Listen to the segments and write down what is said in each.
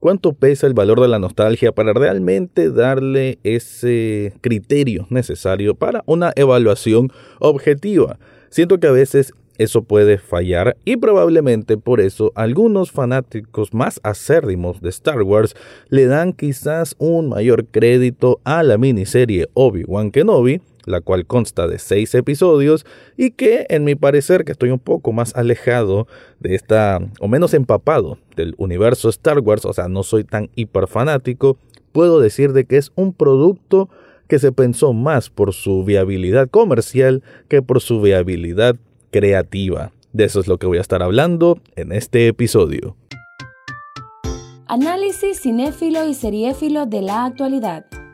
¿Cuánto pesa el valor de la nostalgia para realmente darle ese criterio necesario para una evaluación objetiva? Siento que a veces eso puede fallar y probablemente por eso algunos fanáticos más acérrimos de Star Wars le dan quizás un mayor crédito a la miniserie Obi-Wan Kenobi, la cual consta de seis episodios y que en mi parecer que estoy un poco más alejado de esta o menos empapado del universo Star Wars, o sea, no soy tan hiper fanático, puedo decir de que es un producto que se pensó más por su viabilidad comercial que por su viabilidad creativa. De eso es lo que voy a estar hablando en este episodio. Análisis cinéfilo y seriéfilo de la actualidad.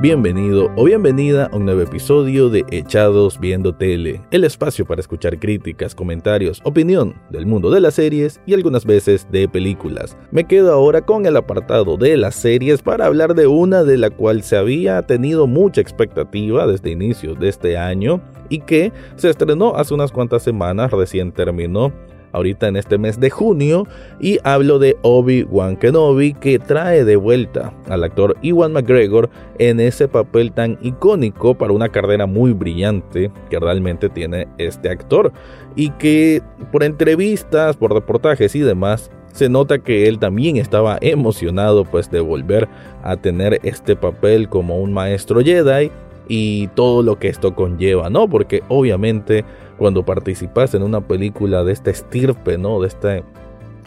Bienvenido o bienvenida a un nuevo episodio de Echados Viendo Tele, el espacio para escuchar críticas, comentarios, opinión del mundo de las series y algunas veces de películas. Me quedo ahora con el apartado de las series para hablar de una de la cual se había tenido mucha expectativa desde inicios de este año y que se estrenó hace unas cuantas semanas, recién terminó ahorita en este mes de junio y hablo de Obi-Wan Kenobi que trae de vuelta al actor Iwan McGregor en ese papel tan icónico para una carrera muy brillante que realmente tiene este actor y que por entrevistas, por reportajes y demás se nota que él también estaba emocionado pues de volver a tener este papel como un maestro Jedi y todo lo que esto conlleva, ¿no? Porque obviamente cuando participas en una película de esta estirpe, ¿no? De, este,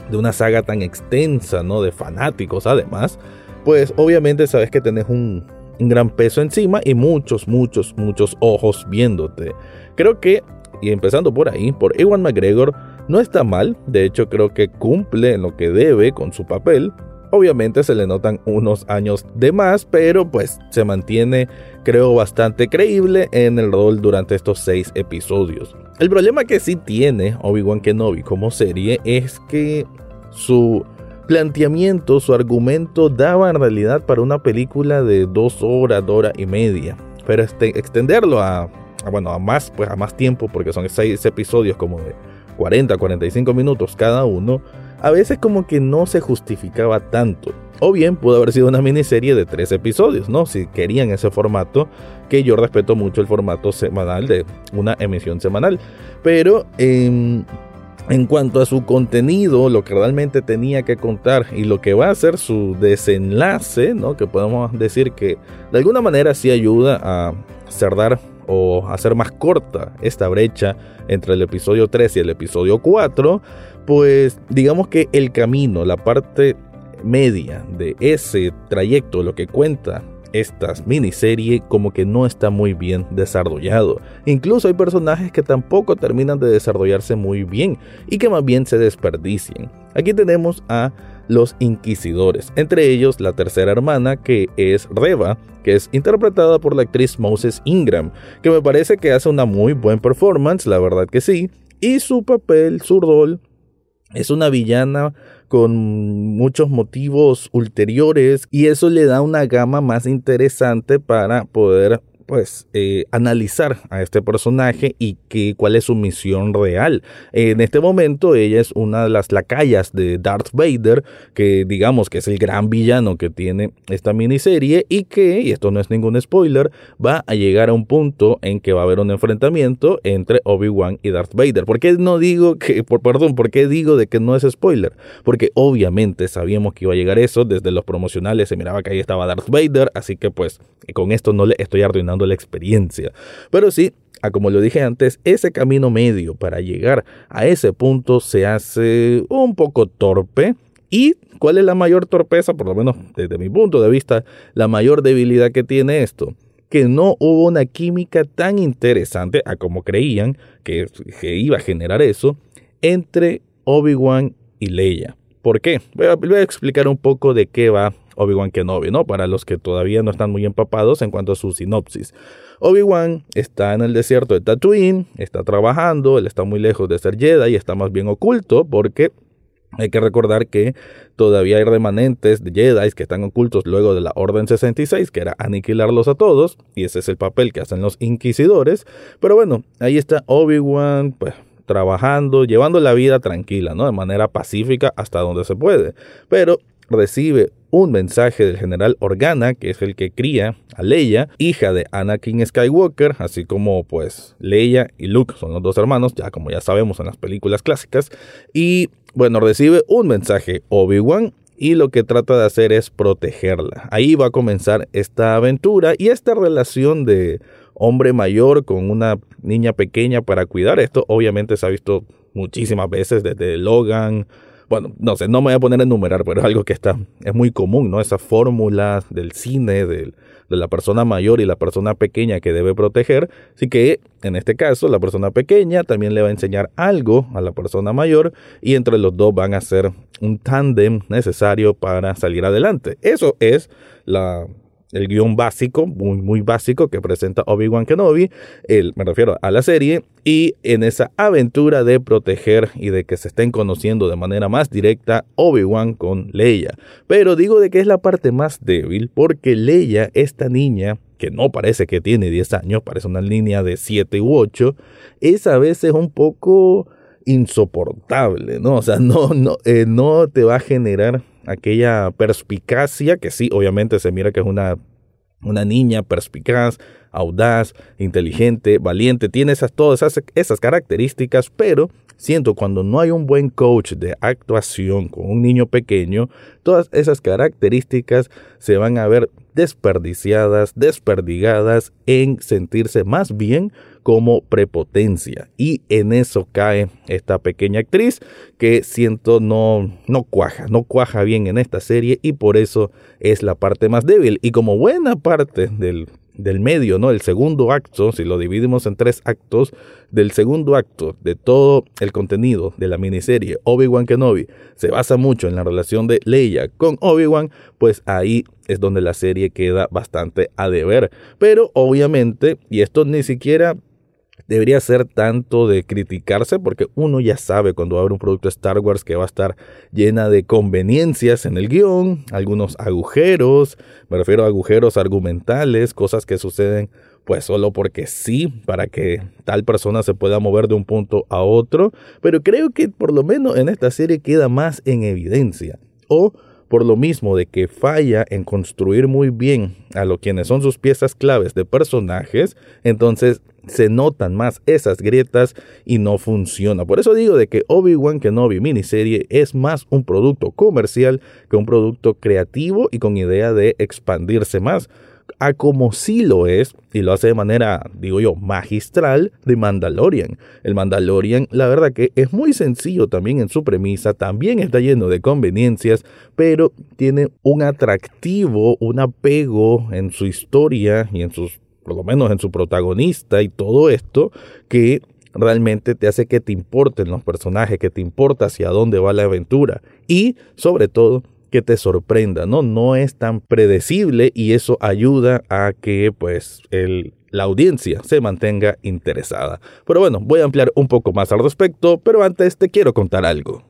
de una saga tan extensa, ¿no? De fanáticos además, pues obviamente sabes que tenés un, un gran peso encima y muchos, muchos, muchos ojos viéndote. Creo que, y empezando por ahí, por Ewan McGregor, no está mal, de hecho creo que cumple en lo que debe con su papel, Obviamente se le notan unos años de más, pero pues se mantiene creo bastante creíble en el rol durante estos seis episodios. El problema que sí tiene Obi-Wan Kenobi como serie es que su planteamiento, su argumento daba en realidad para una película de dos horas, dos y media. Pero este, extenderlo a, bueno, a más, pues a más tiempo, porque son seis episodios como de 40, 45 minutos cada uno, a veces como que no se justificaba tanto. O bien pudo haber sido una miniserie de tres episodios, ¿no? Si querían ese formato, que yo respeto mucho el formato semanal de una emisión semanal. Pero em, en cuanto a su contenido, lo que realmente tenía que contar y lo que va a ser su desenlace, ¿no? Que podemos decir que de alguna manera sí ayuda a cerrar o hacer más corta esta brecha entre el episodio 3 y el episodio 4, pues digamos que el camino, la parte media de ese trayecto, lo que cuenta esta miniserie como que no está muy bien desarrollado. Incluso hay personajes que tampoco terminan de desarrollarse muy bien y que más bien se desperdician. Aquí tenemos a los inquisidores, entre ellos la tercera hermana que es Reva, que es interpretada por la actriz Moses Ingram, que me parece que hace una muy buena performance, la verdad que sí, y su papel, su rol, es una villana con muchos motivos ulteriores y eso le da una gama más interesante para poder pues eh, analizar a este personaje y que, cuál es su misión real. En este momento ella es una de las lacayas de Darth Vader, que digamos que es el gran villano que tiene esta miniserie y que, y esto no es ningún spoiler, va a llegar a un punto en que va a haber un enfrentamiento entre Obi-Wan y Darth Vader. ¿Por qué no digo que, por, perdón, por qué digo de que no es spoiler? Porque obviamente sabíamos que iba a llegar eso, desde los promocionales se miraba que ahí estaba Darth Vader, así que pues con esto no le estoy arruinando la experiencia. Pero sí, a como lo dije antes, ese camino medio para llegar a ese punto se hace un poco torpe. ¿Y cuál es la mayor torpeza? Por lo menos desde mi punto de vista, la mayor debilidad que tiene esto que no hubo una química tan interesante a como creían que, que iba a generar eso entre Obi-Wan y Leia. ¿Por qué? Voy a, voy a, explicar un poco de qué va Obi-Wan Kenobi, ¿no? Para los que todavía no están muy empapados en cuanto a su sinopsis. Obi-Wan está en el desierto de Tatooine, está trabajando, él está muy lejos de ser Jedi y está más bien oculto porque Hay que recordar que todavía hay remanentes de Jedi que están ocultos luego de la Orden 66, que era aniquilarlos a todos, y ese es el papel que hacen los inquisidores. Pero bueno, ahí está Obi-Wan, pues trabajando, llevando la vida tranquila, ¿no? De manera pacífica hasta donde se puede. Pero recibe un mensaje del general Organa, que es el que cría a Leia, hija de Anakin Skywalker, así como pues Leia y Luke son los dos hermanos, ya como ya sabemos en las películas clásicas, y bueno, recibe un mensaje Obi-Wan y lo que trata de hacer es protegerla. Ahí va a comenzar esta aventura y esta relación de hombre mayor con una niña pequeña para cuidar. Esto obviamente se ha visto muchísimas veces desde Logan, bueno, no sé, no me voy a poner a enumerar, pero es algo que está, es muy común, ¿no? Esa fórmula del cine, de la persona mayor y la persona pequeña que debe proteger. Así que, en este caso, la persona pequeña también le va a enseñar algo a la persona mayor y entre los dos van a ser un tándem necesario para salir adelante. Eso es la el guion básico, muy, muy básico que presenta Obi-Wan Kenobi, el, me refiero a la serie, y en esa aventura de proteger y de que se estén conociendo de manera más directa Obi-Wan con Leia. Pero digo de que es la parte más débil porque Leia, esta niña, que no parece que tiene 10 años, parece una línea de 7 u 8, es a veces un poco insoportable, ¿no? O sea, no, no, eh, no te va a generar aquella perspicacia que sí, obviamente se mira que es una, una niña perspicaz, audaz, inteligente, valiente, tiene esas, todas esas, esas características, pero siento cuando no hay un buen coach de actuación con un niño pequeño, todas esas características se van a ver desperdiciadas, desperdigadas en sentirse más bien como prepotencia. Y en eso cae esta pequeña actriz que siento no, no cuaja, no cuaja bien en esta serie y por eso es la parte más débil. Y como buena parte del del medio, ¿no? El segundo acto, si lo dividimos en tres actos, del segundo acto de todo el contenido de la miniserie Obi-Wan Kenobi se basa mucho en la relación de Leia con Obi-Wan, pues ahí es donde la serie queda bastante a deber. Pero obviamente, y esto ni siquiera debería ser tanto de criticarse porque uno ya sabe cuando abre un producto Star Wars que va a estar llena de conveniencias en el guion, algunos agujeros, me refiero a agujeros argumentales, cosas que suceden pues solo porque sí, para que tal persona se pueda mover de un punto a otro, pero creo que por lo menos en esta serie queda más en evidencia. O por lo mismo de que falla en construir muy bien a lo quienes son sus piezas claves de personajes, entonces se notan más esas grietas y no funciona. Por eso digo de que Obi-Wan Kenobi miniserie es más un producto comercial que un producto creativo y con idea de expandirse más a como sí lo es, y lo hace de manera, digo yo, magistral, de Mandalorian. El Mandalorian, la verdad que es muy sencillo también en su premisa, también está lleno de conveniencias, pero tiene un atractivo, un apego en su historia y en sus por lo menos en su protagonista y todo esto, que realmente te hace que te importen los personajes, que te importa hacia dónde va la aventura y sobre todo que te sorprenda, ¿no? No es tan predecible y eso ayuda a que pues el, la audiencia se mantenga interesada. Pero bueno, voy a ampliar un poco más al respecto, pero antes te quiero contar algo.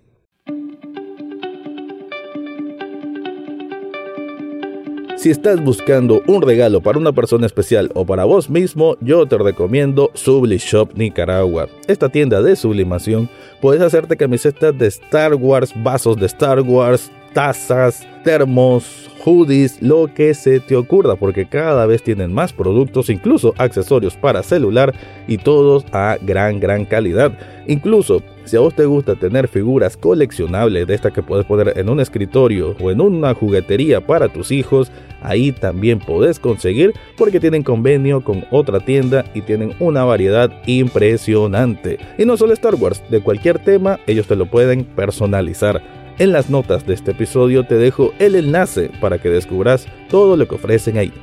Si estás buscando un regalo para una persona especial o para vos mismo, yo te recomiendo Subli Shop Nicaragua. Esta tienda de sublimación puedes hacerte camisetas de Star Wars, vasos de Star Wars, tazas, termos, hoodies, lo que se te ocurra, porque cada vez tienen más productos, incluso accesorios para celular y todos a gran, gran calidad. Incluso si a vos te gusta tener figuras coleccionables de estas que puedes poner en un escritorio o en una juguetería para tus hijos, ahí también podés conseguir porque tienen convenio con otra tienda y tienen una variedad impresionante. Y no solo Star Wars, de cualquier tema ellos te lo pueden personalizar. En las notas de este episodio te dejo el enlace para que descubras todo lo que ofrecen ahí.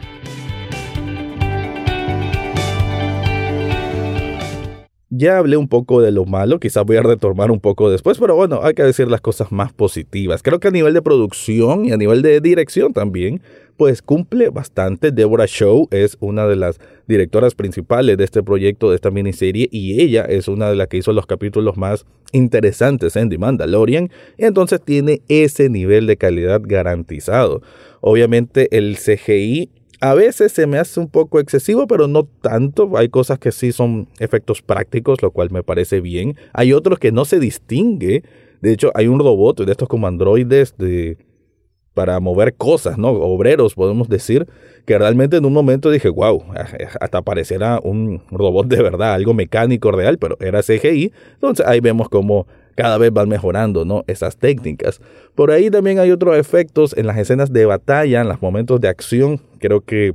Ya hablé un poco de lo malo, quizás voy a retomar un poco después, pero bueno, hay que decir las cosas más positivas. Creo que a nivel de producción y a nivel de dirección también, pues cumple bastante. Deborah Shaw es una de las directoras principales de este proyecto, de esta miniserie, y ella es una de las que hizo los capítulos más interesantes en The Mandalorian, y entonces tiene ese nivel de calidad garantizado. Obviamente el CGI a veces se me hace un poco excesivo, pero no tanto. Hay cosas que sí son efectos prácticos, lo cual me parece bien. Hay otros que no se distingue. De hecho, hay un robot de estos como androides de, para mover cosas, ¿no? Obreros, podemos decir, que realmente en un momento dije, wow, hasta pareciera un robot de verdad, algo mecánico real, pero era CGI. Entonces ahí vemos cómo cada vez van mejorando, ¿no? Esas técnicas. Por ahí también hay otros efectos en las escenas de batalla, en los momentos de acción. Creo que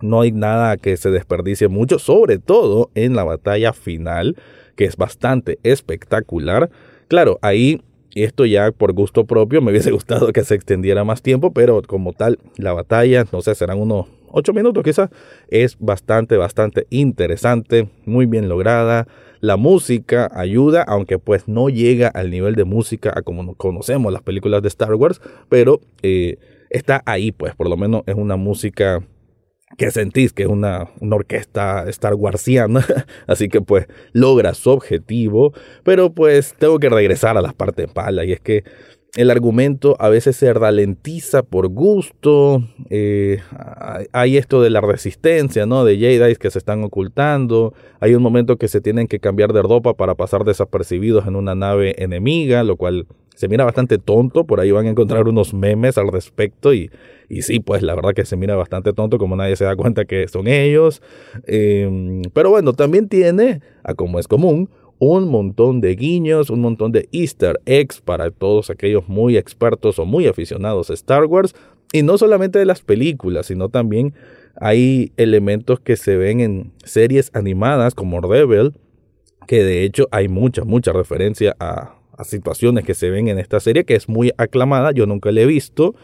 no hay nada que se desperdicie mucho, sobre todo en la batalla final, que es bastante espectacular. Claro, ahí esto ya por gusto propio me hubiese gustado que se extendiera más tiempo, pero como tal, la batalla, no sé, serán unos 8 minutos quizás, es bastante, bastante interesante, muy bien lograda. La música ayuda, aunque pues no llega al nivel de música a como conocemos las películas de Star Wars, pero eh, está ahí pues, por lo menos es una música que sentís que es una, una, orquesta Star Warsiana, así que pues logra su objetivo, pero pues tengo que regresar a las partes malas y es que el argumento a veces se ralentiza por gusto, eh, hay esto de la resistencia, ¿no? De Jedi que se están ocultando, hay un momento que se tienen que cambiar de ropa para pasar desapercibidos en una nave enemiga, lo cual se mira bastante tonto, por ahí van a encontrar unos memes al respecto y, y sí, pues la verdad que se mira bastante tonto como nadie se da cuenta que son ellos. Em, pero bueno, también tiene, a como es común, un montón de guiños, un montón de easter eggs para todos aquellos muy expertos o muy aficionados a Star Wars. Y no solamente de las películas, sino también hay elementos que se ven en series animadas como Rebel, que de hecho hay mucha, mucha referencia a, situaciones que se ven en esta serie, que es muy aclamada, yo nunca la he visto.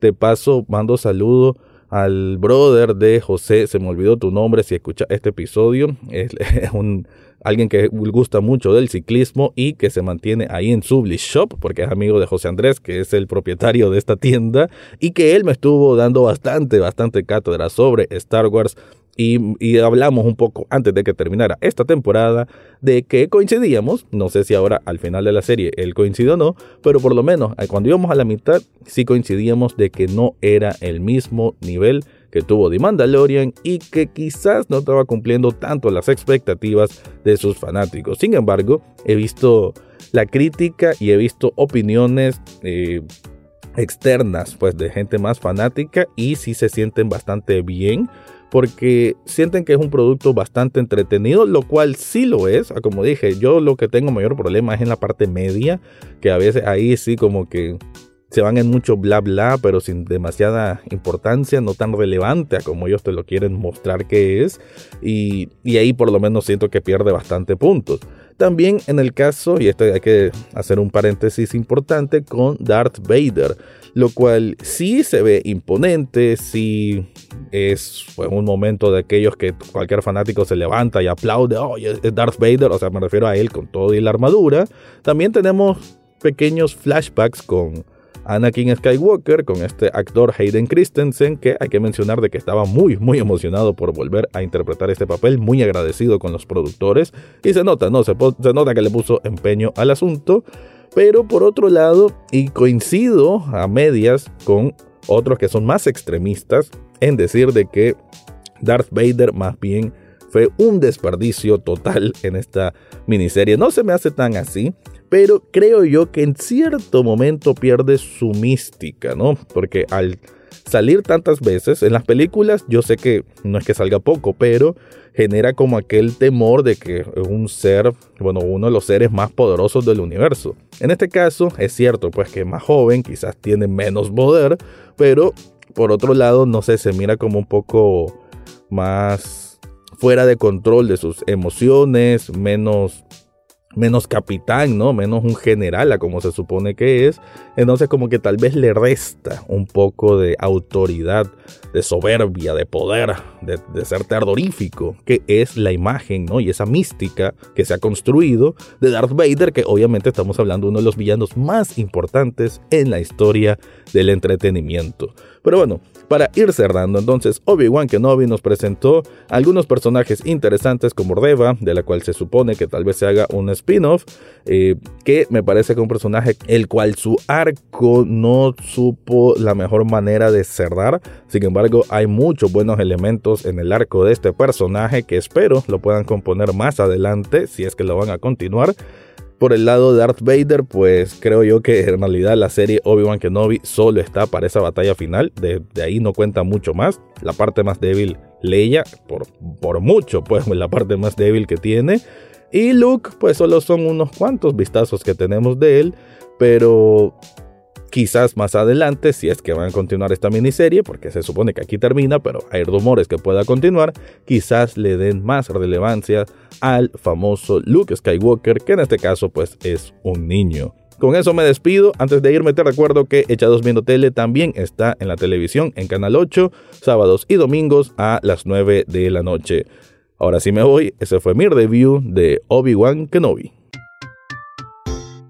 De paso, mando saludo al brother de José, se me olvidó tu nombre si escucha este episodio, es, un alguien que gusta mucho del ciclismo y que se mantiene ahí en Sublis Shop, porque es amigo de José Andrés, que es el propietario de esta tienda, y que él me estuvo dando bastante, bastante cátedra sobre Star Wars y, hablamos un poco antes de que terminara esta temporada de que coincidíamos, no sé si ahora al final de la serie él coincidió o no, pero por lo menos eh, cuando íbamos a la mitad sí coincidíamos de que no era el mismo nivel que tuvo The Mandalorian y que quizás no estaba cumpliendo tanto las expectativas de sus fanáticos. Sin embargo, he visto la crítica y he visto opiniones eh, externas pues de gente más fanática y sí se sienten bastante bien porque sienten que es un producto bastante entretenido, lo cual sí lo es. Ah, como dije, yo lo que tengo mayor problema es en la parte media, que a veces ahí sí como que se van en mucho bla bla, pero sin demasiada importancia, no tan relevante a como ellos te lo quieren mostrar que es. Y, y ahí por lo menos siento que pierde bastante puntos. También en el caso, y esto hay que hacer un paréntesis importante, con Darth Vader lo cual sí se ve imponente, sí es un momento de aquellos que cualquier fanático se levanta y aplaude, oh, es Darth Vader, o sea, me refiero a él con todo y la armadura. También tenemos pequeños flashbacks con Anakin Skywalker, con este actor Hayden Christensen, que hay que mencionar de que estaba muy, muy emocionado por volver a interpretar este papel, muy agradecido con los productores, y se nota, ¿no? Se, se nota que le puso empeño al asunto. Pero por otro lado, y coincido a medias con otros que son más extremistas en decir de que Darth Vader más bien fue un desperdicio total en esta miniserie. No se me hace tan así, pero creo yo que en cierto momento pierde su mística, ¿no? Porque al salir tantas veces en las películas, yo sé que no es que salga poco, pero genera como aquel temor de que un ser, bueno, uno de los seres más poderosos del universo. En este caso, es cierto, pues que más joven, quizás tiene menos poder, pero por otro lado, no sé, se mira como un poco más fuera de control de sus emociones, menos menos capitán, ¿no? Menos un general a como se supone que es. Entonces como que tal vez le resta un poco de autoridad, de soberbia, de poder, de, ser terrorífico, que es la imagen, ¿no? Y esa mística que se ha construido de Darth Vader, que obviamente estamos hablando de uno de los villanos más importantes en la historia del entretenimiento. Pero bueno, para ir cerrando, entonces Obi-Wan Kenobi nos presentó algunos personajes interesantes como Reva, de la cual se supone que tal vez se haga un spin-off, eh, que me parece que un personaje el cual su arco no supo la mejor manera de cerrar. Sin embargo, hay muchos buenos elementos en el arco de este personaje que espero lo puedan componer más adelante, si es que lo van a continuar. Por el lado de Darth Vader, pues creo yo que en realidad la serie Obi-Wan Kenobi solo está para esa batalla final. De, ahí no cuenta mucho más. La parte más débil, Leia, por, por mucho, pues la parte más débil que tiene. Y Luke, pues solo son unos cuantos vistazos que tenemos de él. Pero Quizás más adelante, si es que van a continuar esta miniserie, porque se supone que aquí termina, pero hay rumores que pueda continuar, quizás le den más relevancia al famoso Luke Skywalker, que en este caso pues es un niño. Con eso me despido. Antes de irme te recuerdo que Echados Viendo Tele también está en la televisión en Canal 8, sábados y domingos a las 9 de la noche. Ahora sí me voy, ese fue mi review de Obi-Wan Kenobi.